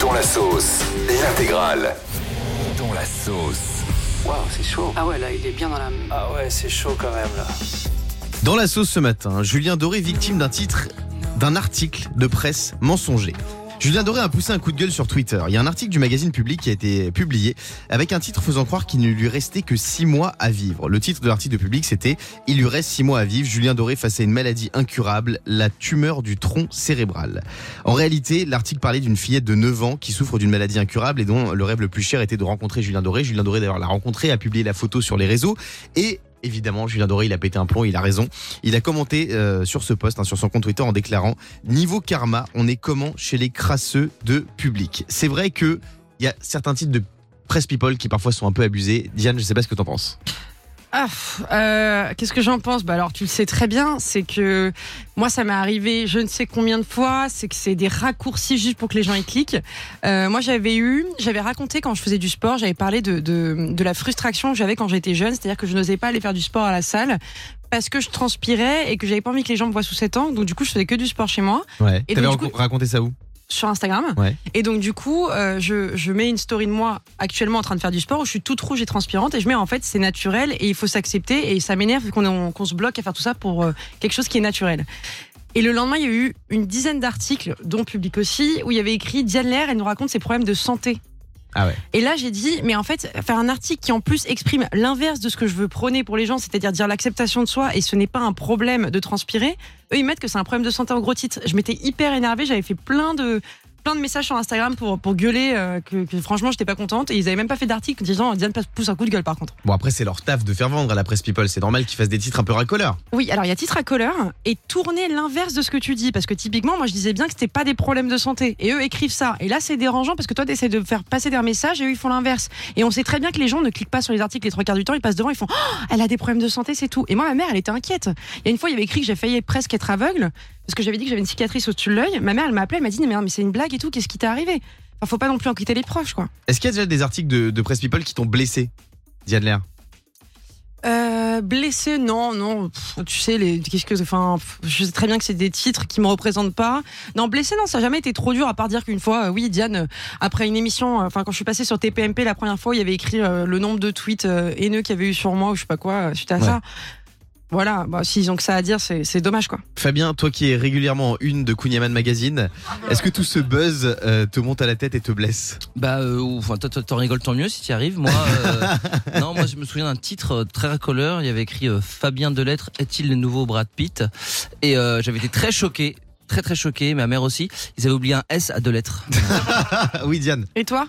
Dans la sauce, l'intégrale. Dans la sauce. Waouh, c'est chaud. Ah ouais, là, il est bien dans la. Ah ouais, c'est chaud quand même là. Dans la sauce ce matin, Julien Doré victime d'un titre d'un article de presse mensonger. Julien Doré a poussé un coup de gueule sur Twitter. Il y a un article du magazine Public qui a été publié avec un titre faisant croire qu'il ne lui restait que 6 mois à vivre. Le titre de l'article de Public c'était Il lui reste 6 mois à vivre. Julien Doré face à une maladie incurable, la tumeur du tronc cérébral. En réalité, l'article parlait d'une fillette de 9 ans qui souffre d'une maladie incurable et dont le rêve le plus cher était de rencontrer Julien Doré. Julien Doré d'ailleurs l'a rencontré, a publié la photo sur les réseaux et Évidemment, Julien Doré, il a pété un plomb, il a raison. Il a commenté euh, sur ce post, hein, sur son compte Twitter, en déclarant Niveau karma, on est comment chez les crasseux de public? C'est vrai que il y a certains titres de presse people qui parfois sont un peu abusés. Diane, je sais pas ce que t'en penses. Ah, euh, qu'est-ce que j'en pense? Bah alors, tu le sais très bien, c'est que moi, ça m'est arrivé je ne sais combien de fois. C'est que c'est des raccourcis juste pour que les gens y cliquent. Euh, moi, j'avais eu, j'avais raconté quand je faisais du sport, j'avais parlé de, de, de la frustration que j'avais quand j'étais jeune, c'est-à-dire que je n'osais pas aller faire du sport à la salle parce que je transpirais et que j'avais pas envie que les gens me voient sous 7 ans. Donc du coup, je faisais que du sport chez moi Ouais. Et T'avais donc, du rac- coup- raconté ça où? Sur Instagram. Ouais. Et donc du coup, euh, je, je mets une story de moi actuellement en train de faire du sport où je suis toute rouge et transpirante et je mets en fait c'est naturel et il faut s'accepter et ça m'énerve qu'on on- qu'on se bloque à faire tout ça pour euh, quelque chose qui est naturel. Et le lendemain, il y a eu une dizaine d'articles, dont public aussi, où il y avait écrit Diane Lair, elle nous raconte ses problèmes de santé. Ah. Et là, j'ai dit, mais en fait, faire un article qui en plus exprime l'inverse de ce que je veux prôner pour les gens, c'est-à-dire dire l'acceptation de soi, et ce n'est pas un problème de transpirer, eux, ils mettent que c'est un problème de santé en gros titre. Je m'étais hyper énervée, j'avais fait plein de plein de messages sur Instagram pour, pour gueuler euh, que, que franchement j'étais pas contente. Et ils avaient même pas fait d'article disant Diane pousse un coup de gueule par contre. Bon après c'est leur taf de faire vendre à la presse people, c'est normal qu'ils fassent des titres un peu racoleurs. Oui, alors il y a titre à couleur et tourner l'inverse de ce que tu dis. Parce que typiquement moi je disais bien que c'était pas des problèmes de santé. Et eux écrivent ça. Et là c'est dérangeant parce que toi tu essaies de faire passer des messages et eux ils font l'inverse. Et on sait très bien que les gens ne cliquent pas sur les articles les trois quarts du temps. Ils passent devant ils font Oh, elle a des problèmes de santé c'est tout. Et moi ma mère elle était inquiète. Il y a une fois il y avait écrit que j'ai failli presque être aveugle parce que j'avais dit que j'avais une cicatrice au-dessus de l'œil ma mère elle m'a appelé elle m'a dit mais, non, mais c'est une blague et tout qu'est-ce qui t'est arrivé? Enfin faut pas non plus en quitter les proches quoi Est-ce qu'il y a déjà des articles de, de presse people qui t'ont blessé Diane Lair Euh, blessé, non, non. Pff, tu sais, les, qu'est-ce que, enfin, pff, je sais très bien que c'est des titres qui me représentent pas. Non, blessé, non, ça n'a jamais été trop dur, à part dire qu'une fois, euh, oui, Diane, euh, après une émission, euh, enfin, quand je suis passée sur TPMP la première fois, il y avait écrit euh, le nombre de tweets euh, haineux qu'il y avait eu sur moi ou je sais pas quoi, suite à Ouais. ça. Voilà, bah, s'ils ont que ça à dire, c'est, c'est dommage, quoi. Fabien, toi qui es régulièrement en une de Kunyaman Magazine, est-ce que tout ce buzz euh, te monte à la tête et te blesse? Bah, euh, enfin, toi, toi, t'en rigoles tant mieux si tu y arrives. Moi, euh, non, moi, je me souviens d'un titre euh, très racoleur. Il y avait écrit euh, Fabien Delettre est-il le nouveau Brad Pitt? Et euh, j'avais été très choqué, très très choqué. Ma mère aussi. Ils avaient oublié un S à deux lettres. Ah oui Diane. Et toi?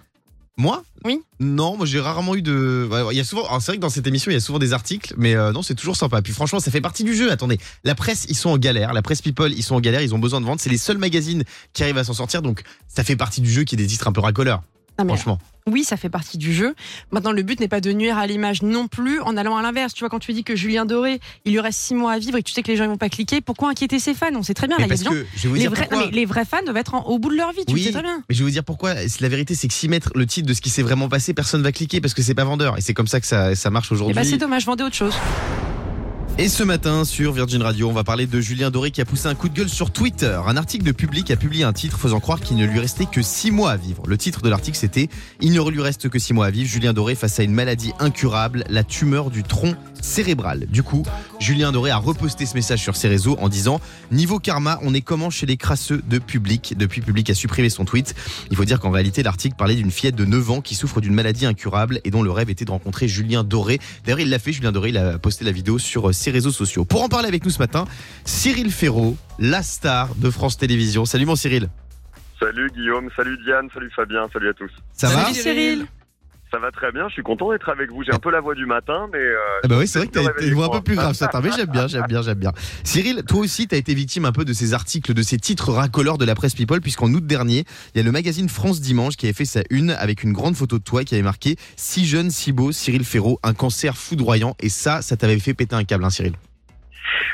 Moi Oui. Non, moi j'ai rarement eu de. Il y a souvent. C'est vrai que dans cette émission il y a souvent des articles, mais euh, non c'est toujours sympa. Puis franchement ça fait partie du jeu. Attendez, la presse ils sont en galère, la presse people ils sont en galère, ils ont besoin de vendre. C'est les seuls magazines qui arrivent à s'en sortir, donc ça fait partie du jeu qui est des titres un peu racoleurs. Mais Franchement. Oui, ça fait partie du jeu. Maintenant, le but n'est pas de nuire à l'image non plus en allant à l'inverse. Tu vois, quand tu dis que Julien Doré, il lui reste six mois à vivre et que tu sais que les gens ne vont pas cliquer, pourquoi inquiéter ses fans? On sait très bien. Là, parce des gens- que je vais vous les, dire vrais, non, mais les vrais fans doivent être en- au bout de leur vie, tu Oui. le sais très bien. Mais je vais vous dire pourquoi. La vérité, c'est que s'y mettre le titre de ce qui s'est vraiment passé, personne va cliquer parce que c'est pas vendeur. Et c'est comme ça que ça, ça marche Et aujourd'hui. bah c'est dommage, vendez autre chose. Et ce matin, sur Virgin Radio, on va parler de Julien Doré qui a poussé un coup de gueule sur Twitter. Un article de Public a publié un titre faisant croire qu'il ne lui restait que 6 mois à vivre. Le titre de l'article c'était Il ne lui reste que 6 mois à vivre. Julien Doré face à une maladie incurable, la tumeur du tronc cérébral. Du coup, Julien Doré a reposté ce message sur ses réseaux en disant Niveau karma, on est comment chez les crasseux de Public? Depuis, Public a supprimé son tweet. Il faut dire qu'en réalité, l'article parlait d'une fillette de 9 ans qui souffre d'une maladie incurable et dont le rêve était de rencontrer Julien Doré. D'ailleurs, il l'a fait, Julien Doré, il a posté la vidéo sur euh, ses réseaux sociaux. Pour en parler avec nous ce matin, Cyril Ferraud, la star de France Télévisions. Salut mon Cyril. Salut Guillaume, salut Diane, salut Fabien, salut à tous. Ça Salut, va Cyril. Ça va très bien, je suis content d'être avec vous. J'ai un peu la voix du matin, mais euh, ah bah oui, c'est vrai que t'as une voix un peu plus grave ce matin, mais j'aime bien, j'aime bien, j'aime bien. Cyril, toi aussi, t'as été victime un peu de ces articles, de ces titres racoleurs de la presse People, puisqu'en août dernier, il y a le magazine France Dimanche qui avait fait sa une avec une grande photo de toi qui avait marqué Si jeune, si beau, Cyril Ferraud, un cancer foudroyant. Et ça, ça t'avait fait péter un câble, hein, Cyril.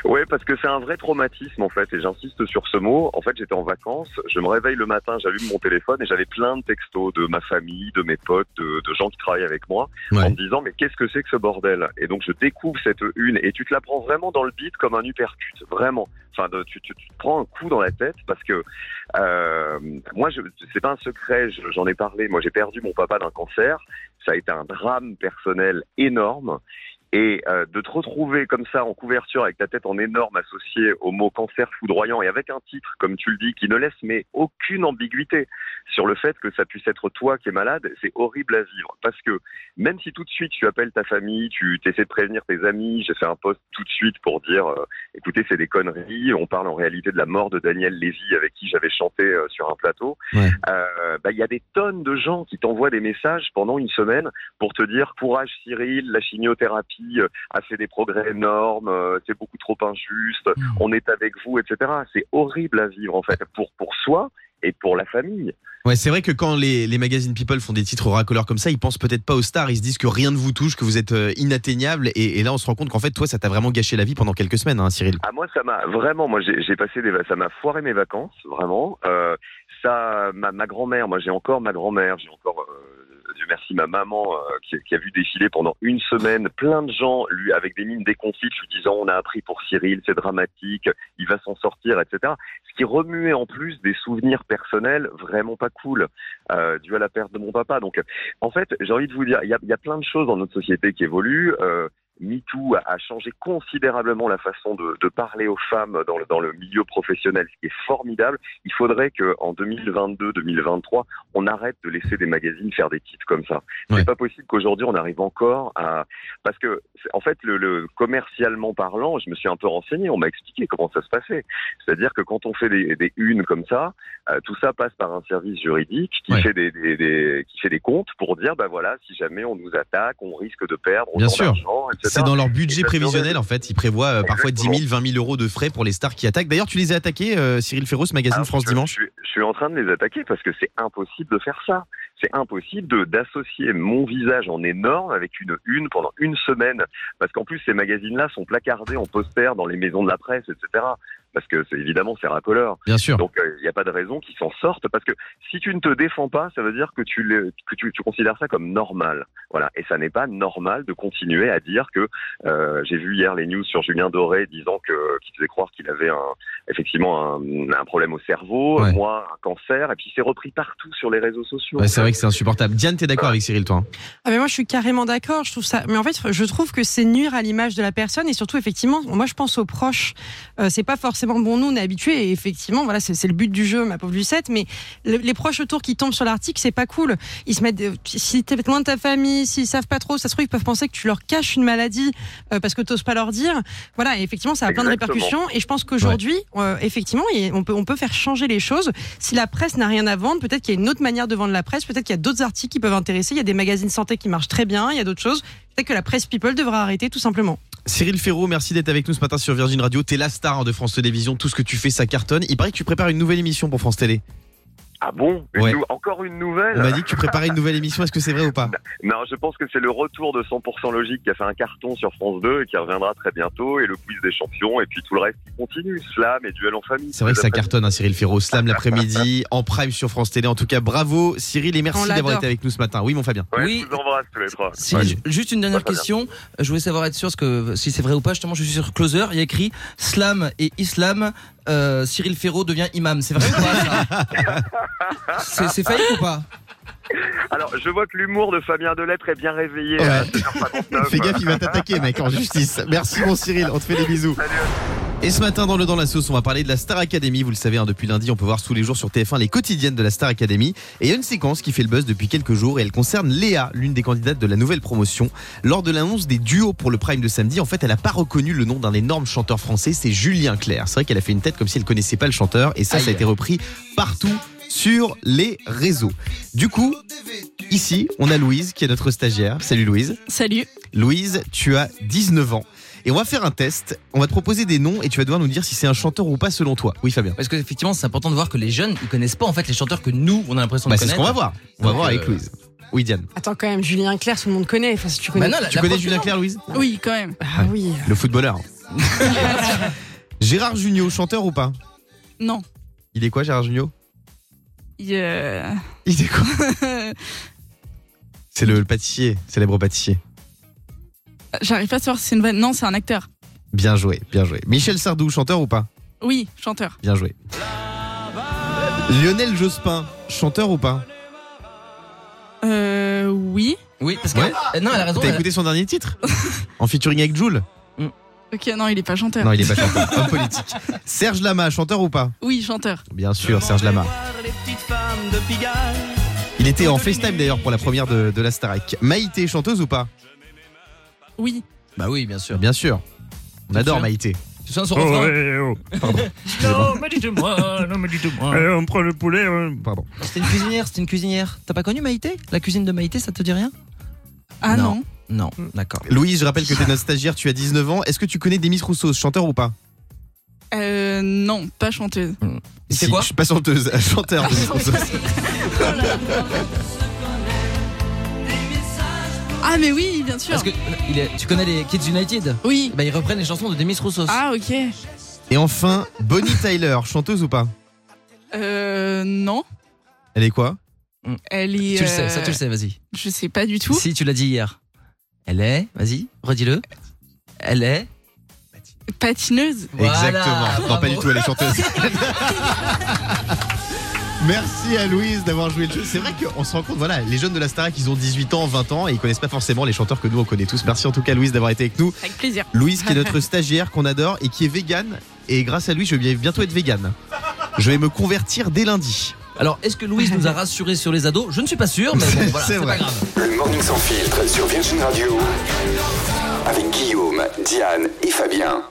Ouais, parce que c'est un vrai traumatisme en fait, et j'insiste sur ce mot. En fait, j'étais en vacances, je me réveille le matin, j'allume mon téléphone et j'avais plein de textos de ma famille, de mes potes, de, de gens qui travaillent avec moi, en me disant mais qu'est-ce que c'est que ce bordel? Et donc je découvre cette une et tu te la prends vraiment dans le beat comme un uppercut, vraiment. Enfin, de- tu, tu, tu te prends un coup dans la tête parce que euh, moi, c'est pas un secret, je- j'en ai parlé. Moi, j'ai perdu mon papa d'un cancer. Ça a été un drame personnel énorme. Et euh, de te retrouver comme ça en couverture avec ta tête en énorme associée au mot cancer foudroyant et avec un titre, comme tu le dis, qui ne laisse mais aucune ambiguïté sur le fait que ça puisse être toi qui es malade, c'est horrible à vivre. Parce que même si tout de suite tu appelles ta famille, tu essaies de prévenir tes amis, j'ai fait un post tout de suite pour dire, euh, écoutez, c'est des conneries, on parle en réalité de la mort de Daniel Lévy avec qui j'avais chanté sur un plateau. Ouais. Euh, bah, Il y a des tonnes de gens qui t'envoient des messages pendant une semaine pour te dire courage Cyril, la chimiothérapie euh, a fait des progrès énormes, euh, c'est beaucoup trop injuste, Mm. on est avec vous, etc. C'est horrible à vivre en fait pour pour soi et pour la famille. Ouais, c'est vrai que quand les, les magazines People font des titres racoleurs comme ça, ils pensent peut-être pas aux stars, ils se disent que rien ne vous touche, que vous êtes euh, inatteignable, et, et là on se rend compte qu'en fait, toi, ça t'a vraiment gâché la vie pendant quelques semaines, hein, Cyril. Ah moi ça m'a vraiment moi j'ai j'ai passé des ça m'a foiré mes vacances vraiment euh, ça ma, ma grand-mère moi j'ai encore ma grand-mère j'ai encore euh, Dieu merci ma maman euh, qui, qui a vu défiler pendant une semaine plein de gens lui avec des mines déconfites lui disant on a appris pour Cyril c'est dramatique il va s'en sortir etc ce qui remuait en plus des souvenirs personnels vraiment pas cool euh, dû à la perte de mon papa. Donc en fait j'ai envie de vous dire il y a, y a plein de choses dans notre société qui évoluent euh, MeToo a, a changé considérablement la façon de, de parler aux femmes dans le, dans le milieu professionnel, ce qui est formidable. Il faudrait que en 2022-2023, on arrête de laisser des magazines faire des titres comme ça. Ouais. C'est pas possible qu'aujourd'hui on arrive encore à parce que en fait le, le commercialement parlant, je me suis un peu renseigné, on m'a expliqué comment ça se passait. C'est-à-dire que quand on fait des, des unes comme ça, euh, tout ça passe par un service juridique qui Ouais. fait des, des- des- qui fait des comptes pour dire bah voilà si jamais on nous attaque, on risque de perdre autant d'argent, etc. C'est dans leur budget prévisionnel, en fait, ils prévoient euh, parfois 10 000, Exactement. 20 000 euros de frais pour les stars qui attaquent. D'ailleurs, tu les as attaqués, euh, Cyril Ferro, ce magazine Alors, France je, Dimanche? Je, suis- je suis en train de les attaquer parce que c'est impossible de faire ça. C'est impossible d'associer mon visage en énorme avec une une pendant une semaine. Parce qu'en plus, ces magazines-là sont placardés en poster dans les maisons de la presse, etc. Parce que c'est évidemment c'est racoleur. Bien sûr. Donc il n'y a pas de raison qu'ils s'en sortent parce que si tu ne te défends pas, ça veut dire que tu que tu, tu considères ça comme normal. Voilà, et ça n'est pas normal de continuer à dire que euh, j'ai vu hier les news sur Julien Doré disant que qu'il faisait croire qu'il avait un effectivement un, un problème au cerveau, Ouais. moi un cancer, et puis c'est repris partout sur les réseaux sociaux. Ouais, c'est vrai que c'est insupportable. Diane, t'es d'accord avec Cyril, toi hein? Ah mais moi je suis carrément d'accord, je trouve ça mais en fait je trouve que c'est nuire à l'image de la personne et surtout effectivement moi je pense aux proches Euh, c'est pas forcément bon nous on est habitués et effectivement voilà c'est c'est le but du jeu ma pauvre Lucette mais le- les proches autour qui tombent sur l'article c'est pas cool. Ils se mettent de- si t'es loin de ta famille s'ils savent pas trop ça se trouve ils peuvent penser que tu leur caches une maladie euh, parce que t'oses pas leur dire. Voilà et effectivement ça a plein de répercussions et je pense qu'aujourd'hui euh, effectivement on peut on peut faire changer les choses. Si la presse n'a rien à vendre peut-être qu'il y a une autre manière de vendre la presse peut-être qu'il y a d'autres articles qui peuvent intéresser il y a des magazines santé qui marchent très bien il y a d'autres choses peut-être que la presse people devra arrêter tout simplement Cyril Ferro, merci d'être avec nous ce matin sur Virgin Radio. T'es la star de France Télévisions. Tout ce que tu fais, ça cartonne. Il paraît que tu prépares une nouvelle émission pour France Télé. Ah bon Une Ouais. nou- Encore une nouvelle On m'a dit que tu préparais une nouvelle émission. Est-ce que c'est vrai ou pas? Non, je pense que c'est le retour de 100% logique qui a fait un carton sur France 2 et qui reviendra très bientôt, et le quiz des champions, et puis tout le reste qui continue, slam et duel en famille. C'est vrai que ça cartonne, hein, Cyril Ferro. Slam l'après-midi, en prime sur France Télé. En tout cas, bravo Cyril et merci d'avoir été avec nous ce matin. Oui, mon Fabien. Ouais, Oui. Je vous embrasse tous les trois. Cyril, Ouais. ju- juste une dernière Ouais, très bien. question. Je voulais savoir être sûr que si c'est vrai ou pas. Justement, je suis sur Closer. Il y a écrit Slam et Islam. Euh, Cyril Ferro devient imam. C'est vrai ou pas ça C'est c'est fake ou pas Alors, je vois que l'humour de Fabien Delettre est bien réveillé Ouais. à 7h59. Fais gaffe, il va t'attaquer, mec, en justice. Merci, mon Cyril. On te fait des bisous. Salut. Et ce matin, dans le Dans la Sauce, on va parler de la Star Academy. Vous le savez, hein, depuis lundi, on peut voir tous les jours sur TF1 les quotidiennes de la Star Academy. Et il y a une séquence qui fait le buzz depuis quelques jours et elle concerne Léa, l'une des candidates de la nouvelle promotion. Lors de l'annonce des duos pour le Prime de samedi, en fait, elle n'a pas reconnu le nom d'un énorme chanteur français, c'est Julien Clerc. C'est vrai qu'elle a fait une tête comme si elle connaissait pas le chanteur et ça, ça a été repris partout sur les réseaux. Du coup, ici, on a Louise qui est notre stagiaire. Salut Louise. Salut. Louise, tu as 19 ans. Et on va faire un test. On va te proposer des noms et tu vas devoir nous dire si c'est un chanteur ou pas selon toi. Oui, Fabien. Parce que effectivement, c'est important de voir que les jeunes, ils connaissent pas en fait les chanteurs que nous, on a l'impression Bah, de c'est ce connaître. qu'on va voir. On va voir euh, avec Louise. Oui, Diane. attends quand même Julien Clerc tout le monde connaît enfin si tu Bah connais non, la- Tu la connais Julien Clerc, Louise Oui, quand même. ah oui Le footballeur. Gérard Jugnot, chanteur ou pas? Non. Il est quoi Gérard Jugnot Il, euh, Il est quoi? C'est le, le pâtissier, célèbre pâtissier. J'arrive pas à savoir si c'est une vanne. Non, c'est un acteur. Bien joué, bien joué. Michel Sardou, chanteur ou pas Oui, chanteur. Bien joué. Lionel Jospin, chanteur ou pas Euh, oui. Oui, parce que. Ouais. Euh, Non, elle a raison. T'as elle- écouté son dernier titre En featuring avec Jules Ok, non, il est pas chanteur. Non, il est pas chanteur, homme politique. Serge Lama, chanteur ou pas Oui, chanteur. Bien sûr, Serge Lama. Il était en FaceTime d'ailleurs pour la première de, de la Starac. Maïté, chanteuse ou pas Oui. Bah oui, bien sûr. Bien sûr. On Bien adore sûr. Maïté. Tu sais son refrain Non, mais dites-moi, non, mais dites-moi. on prend le poulet. euh. Pardon. C'était une cuisinière, c'était une cuisinière. T'as pas connu Maïté? La cuisine de Maïté, ça te dit rien? Ah Non. non. Non, d'accord. Louise, je rappelle que t'es notre stagiaire, tu as 19 ans. Est-ce que tu connais Demis Rousseau, chanteur ou pas? Euh, non, pas chanteuse. C'est Si, quoi? Je suis pas chanteuse, chanteur Demis Rousseau. Ah, mais oui, bien sûr. Parce que il est- tu connais les Kids United Oui. Bah ils reprennent les chansons de Demis Roussos. Ah, ok. Et enfin, Bonnie Tyler, chanteuse ou pas Euh, non. Elle est quoi Elle est. Tu le sais, euh, ça tu le sais, vas-y. Je sais pas du tout. Si tu l'as dit hier. Elle est, vas-y, redis-le. Elle est. Patineuse. Voilà, Exactement. Non, bravo. pas du tout, elle est chanteuse. Merci à Louise d'avoir joué le jeu. C'est vrai qu'on se rend compte, voilà, les jeunes de la Starac, ils ont 18 ans, 20 ans et ils connaissent pas forcément les chanteurs que nous on connaît tous. Merci en tout cas Louise d'avoir été avec nous. Avec plaisir. Louise qui est notre stagiaire qu'on adore et qui est végane. Et grâce à lui, je vais bientôt être végane. Je vais me convertir dès lundi. Alors, est-ce que Louise nous a rassuré sur les ados? Je ne suis pas sûr, mais bon, voilà, C'est pas grave. Le Morning Sans Filtre sur Virgin Radio avec Guillaume, Diane et Fabien.